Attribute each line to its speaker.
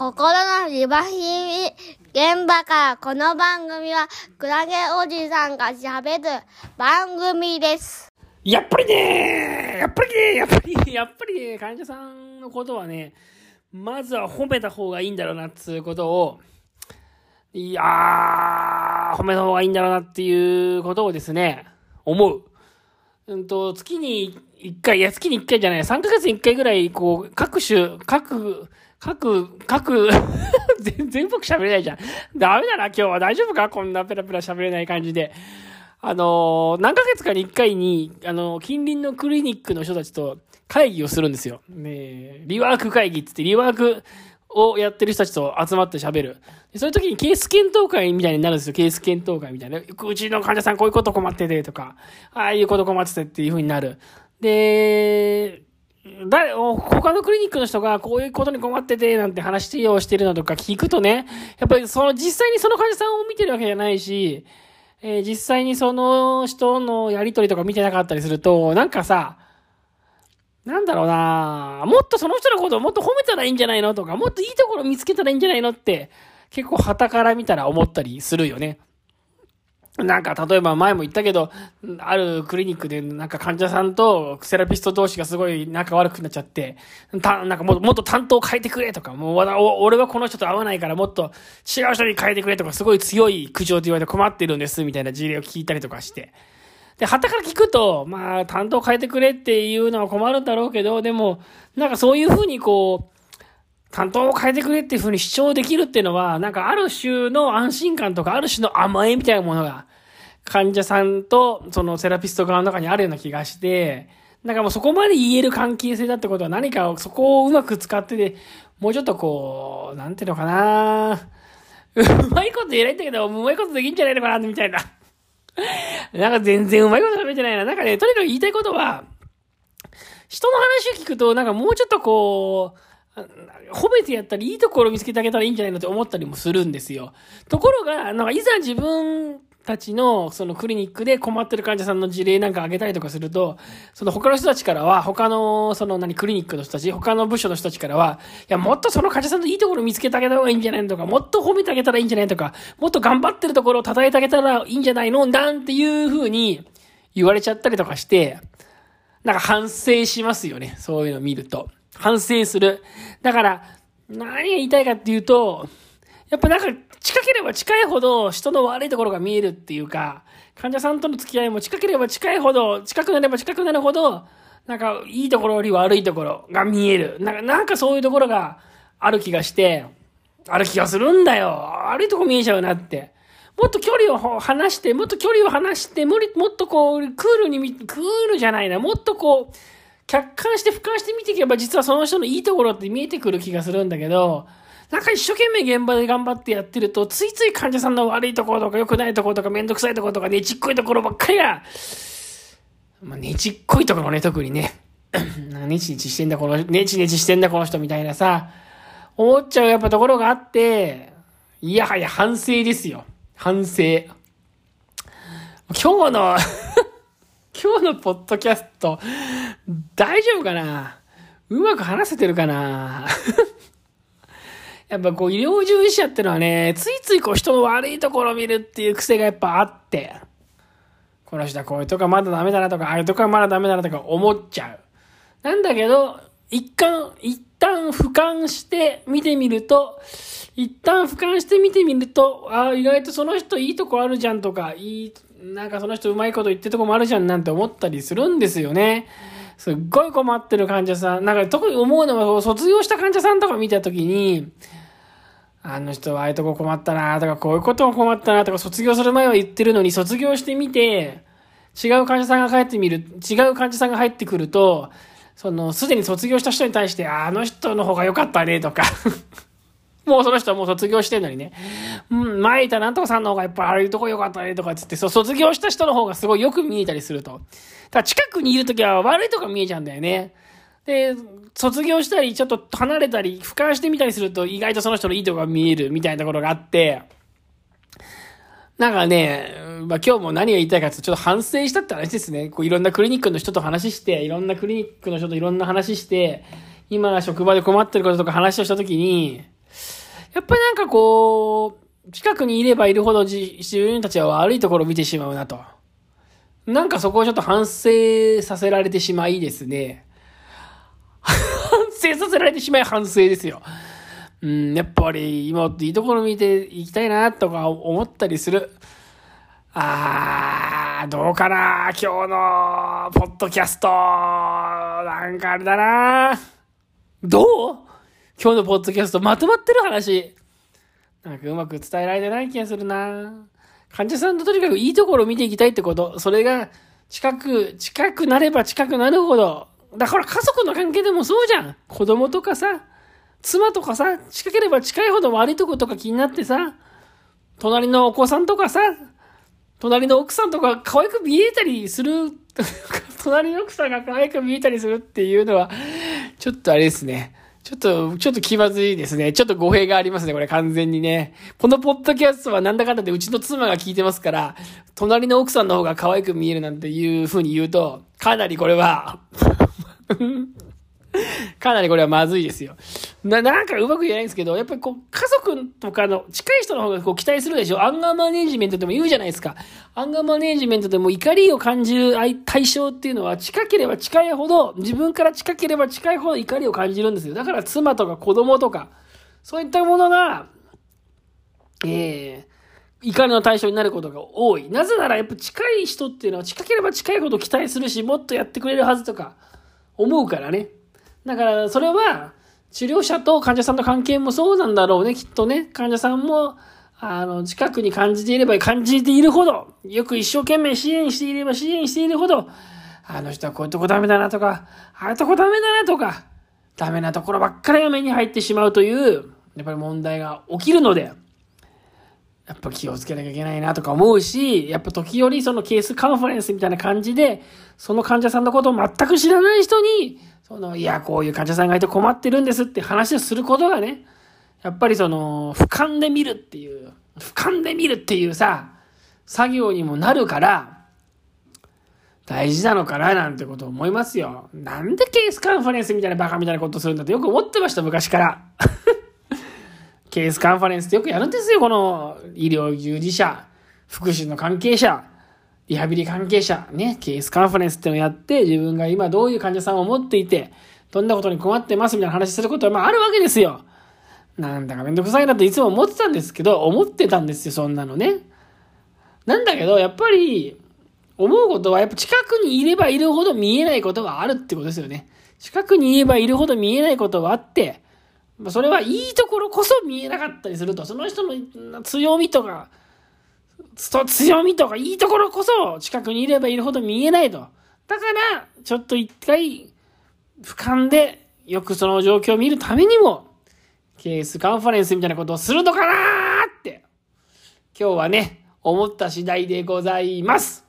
Speaker 1: 心のリバヒミ現場からこの番組はクラゲおじさんが喋る番組です。
Speaker 2: やっぱりねやっぱりねやっぱり、やっぱりね、患者さんのことはね、まずは褒めた方がいいんだろうなっつうことを、いやー、褒めた方がいいんだろうなっていうことをですね、思う。うんと、月に1回、いや、月に1回じゃない、3ヶ月に1回ぐらい、こう、各種、各、各、各、全全僕喋れないじゃん。ダメだな、今日は大丈夫か？こんなペラペラ喋れない感じで。あの何ヶ月かに1回に、あの近隣のクリニックの人たちと会議をするんですよ。ねリワーク会議って言って、リワークをやってる人たちと集まって喋る。そういう時にケース検討会みたいになるんですよ。ケース検討会みたいな。うちの患者さんこういうこと困っててとか、ああいうこと困っててっていう風になる。で、誰、他のクリニックの人がこういうことに困っててなんて話をしてるのとか聞くとね、やっぱりその実際にその患者さんを見てるわけじゃないし、えー実際にその人のやりとりとか見てなかったりすると、なんかさ、なんだろうなもっとその人のことをもっと褒めたらいいんじゃないのとか、もっといいところ見つけたらいいんじゃないのって、結構旗から見たら思ったりするよね。なんか、例えば前も言ったけど、あるクリニックで、なんか患者さんとセラピスト同士がすごい仲悪くなっちゃって、た、なんかもっと担当変えてくれとか、もう俺はこの人と会わないからもっと違う人に変えてくれとか、すごい強い苦情と言われて困ってるんです、みたいな事例を聞いたりとかして。で、旗から聞くと、まあ、担当変えてくれっていうのは困るんだろうけど、でも、なんかそういうふうにこう、担当を変えてくれっていうふうに主張できるっていうのは、なんかある種の安心感とか、ある種の甘えみたいなものが、患者さんとそのセラピスト側の中にあるような気がして、なんかもうそこまで言える関係性だってことは何かをそこをうまく使ってで、もうちょっとこう、なんていうのかなうまいこと言えないんだけど、うまいことできんじゃないのかな、みたいな。なんか全然うまいこと喋ってないな。なんかね、とにかく言いたいことは、人の話を聞くと、なんかもうちょっとこう、褒めてやったり、いいところ見つけてあげたらいいんじゃないのって思ったりもするんですよ。ところが、なんかいざ自分たちのそのクリニックで困ってる患者さんの事例なんかあげたりとかすると、その他の人たちからは、他のその何クリニックの人たち、他の部署の人たちからは、いや、もっとその患者さんのいいところ見つけてあげた方がいいんじゃないのとか、もっと褒めてあげたらいいんじゃないとか、もっと頑張ってるところを称えてあげたらいいんじゃないのなんていう風に言われちゃったりとかして、なんか反省しますよね。そういうのを見ると。反省する。だから、何が言いたいかっていうと、やっぱなんか近ければ近いほど人の悪いところが見えるっていうか、患者さんとの付き合いも近ければ近いほど、近くなれば近くなるほど、なんかいいところより悪いところが見える。なんか、なんかそういうところがある気がして、ある気がするんだよ。悪いとこ見えちゃうなって。もっと距離を離して、もっと距離を離して、無理、もっとこう、クールに見、クールじゃないな、もっとこう、客観して俯瞰して見ていけば、実はその人のいいところって見えてくる気がするんだけど、なんか一生懸命現場で頑張ってやってると、ついつい患者さんの悪いところとか良くないところとかめんどくさいところとかねちっこいところばっかりが、まあ、ねちっこいところね、特にね。ねちねちしてんだ、この、ねちねちしてんだ、この人みたいなさ、思っちゃうやっぱところがあって、いやはや反省ですよ。反省。今日の、今日のポッドキャスト、大丈夫かな？うまく話せてるかな？やっぱこう医療従事者ってのはね、ついついこう人の悪いところを見るっていう癖がやっぱあって、この人はこういうとこまだダメだなとか、ああいうとこまだダメだなとか思っちゃう。なんだけど、一貫、一旦俯瞰して見てみると、一旦俯瞰して見てみると、ああ、意外とその人いいとこあるじゃんとか、いい、なんかその人うまいこと言ってるとこもあるじゃんなんて思ったりするんですよね。すっごい困ってる患者さん、なんか特に思うのは、卒業した患者さんとか見たときに、あの人はああいうとこ困ったなとか、こういうことも困ったなとか、卒業する前は言ってるのに、卒業してみて、違う患者さんが帰ってみる、違う患者さんが入ってくると、その、すでに卒業した人に対して、あの人の方が良かったねとか、もうその人はもう卒業してんのにね、うん、前いたなんとかさんの方がやっぱああいうとこ良かったねとかっつって、そう、卒業した人の方がすごいよく見えたりすると。ただ近くにいるときは悪いとこ見えちゃうんだよね。で、卒業したり、ちょっと離れたり、俯瞰してみたりすると、意外とその人のいいとこが見えるみたいなところがあって、なんかね、まあ、今日も何が言いたいかってちょっと反省したって話ですね。こういろんなクリニックの人と話して、いろんなクリニックの人といろんな話して、今職場で困ってることとか話をしたときに、やっぱりなんかこう、近くにいればいるほど自分たちは悪いところを見てしまうなと。なんかそこをちょっと反省させられてしまいですね。反省させられてしまい反省ですよ。うん、やっぱり今いいところ見ていきたいなとか思ったりする。あー、どうかな今日のポッドキャスト。なんかあれだなどう？今日のポッドキャストまとまってる話。なんかうまく伝えられてない気がするな患者さんととにかくいいところを見ていきたいってこと。それが近く、近くなれば近くなるほど。だから家族の関係でもそうじゃん。子供とかさ、妻とかさ、近ければ近いほど悪いとことか気になってさ、隣のお子さんとかさ、隣の奥さんとか可愛く見えたりする、隣の奥さんが可愛く見えたりするっていうのは、ちょっとあれですね。ちょっと、ちょっと気まずいですね。ちょっと語弊がありますね、これ完全にね。このポッドキャストはなんだかんだでうちの妻が聞いてますから、隣の奥さんの方が可愛く見えるなんていう風に言うと、かなりこれは かなりこれはまずいですよ。な、なんかうまく言えないんですけど、やっぱりこう、家族とかの近い人の方がこう期待するでしょ。アンガーマネージメントでも言うじゃないですか。アンガーマネージメントでも怒りを感じる対象っていうのは近ければ近いほど、自分から近ければ近いほど怒りを感じるんですよ。だから妻とか子供とか、そういったものが、ええー怒りの対象になることが多い。なぜならやっぱ近い人っていうのは近ければ近いほど期待するし、もっとやってくれるはずとか思うからね。だからそれは治療者と患者さんの関係もそうなんだろうね、きっとね。患者さんも、あの、近くに感じていれば感じているほど、よく一生懸命支援していれば支援しているほど、あの人はこういうとこダメだなとか、ああいうとこダメだなとか、ダメなところばっかりが目に入ってしまうという、やっぱり問題が起きるので、やっぱ気をつけなきゃいけないなとか思うし、やっぱ時折そのケースカンファレンスみたいな感じで、その患者さんのことを全く知らない人に、その、いや、こういう患者さんがいて困ってるんですって話をすることがね、やっぱりその、俯瞰で見るっていう、俯瞰で見るっていうさ、作業にもなるから、大事なのかななんてこと思いますよ。なんでケースカンファレンスみたいなバカみたいなことするんだってよく思ってました、昔から。ケースカンファレンスってよくやるんですよ、この医療従事者、福祉の関係者、リハビリ関係者、ね、ケースカンファレンスってのをやって、自分が今どういう患者さんを持っていて、どんなことに困ってますみたいな話することは、まああるわけですよ。なんだかめんどくさいなっていつも思ってたんですけど、思ってたんですよ、そんなのね。なんだけど、やっぱり、思うことは、やっぱ近くにいればいるほど見えないことがあるってことですよね。近くにいればいるほど見えないことがあって、それはいいところこそ見えなかったりすると、その人の強みとか、強みとかいいところこそ近くにいればいるほど見えないと。だから、ちょっと一回、俯瞰でよくその状況を見るためにも、ケースカンファレンスみたいなことをするのかなーって、今日はね、思った次第でございます。